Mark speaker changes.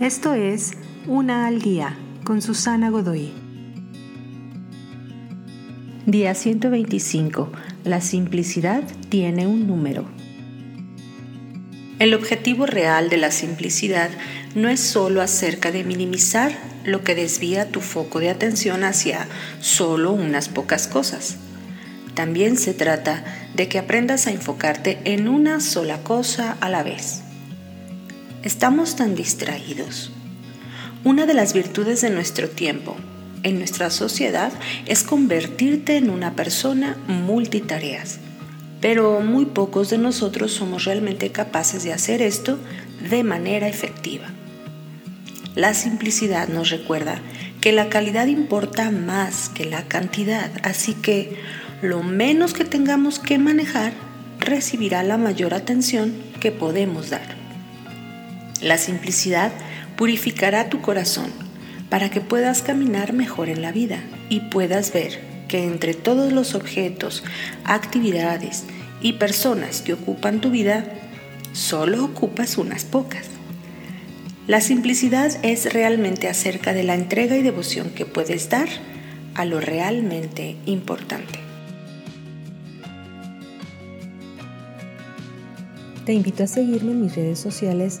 Speaker 1: Esto es Una al Día con Susana Godoy. Día 125. La simplicidad tiene un número. El objetivo real de la simplicidad no es solo acerca de minimizar lo que desvía tu foco de atención hacia solo unas pocas cosas. También se trata de que aprendas a enfocarte en una sola cosa a la vez. Estamos tan distraídos. Una de las virtudes de nuestro tiempo en nuestra sociedad es convertirte en una persona multitareas. Pero muy pocos de nosotros somos realmente capaces de hacer esto de manera efectiva. La simplicidad nos recuerda que la calidad importa más que la cantidad, así que lo menos que tengamos que manejar recibirá la mayor atención que podemos dar. La simplicidad purificará tu corazón para que puedas caminar mejor en la vida y puedas ver que entre todos los objetos, actividades y personas que ocupan tu vida, solo ocupas unas pocas. La simplicidad es realmente acerca de la entrega y devoción que puedes dar a lo realmente importante. Te invito a seguirme en mis redes sociales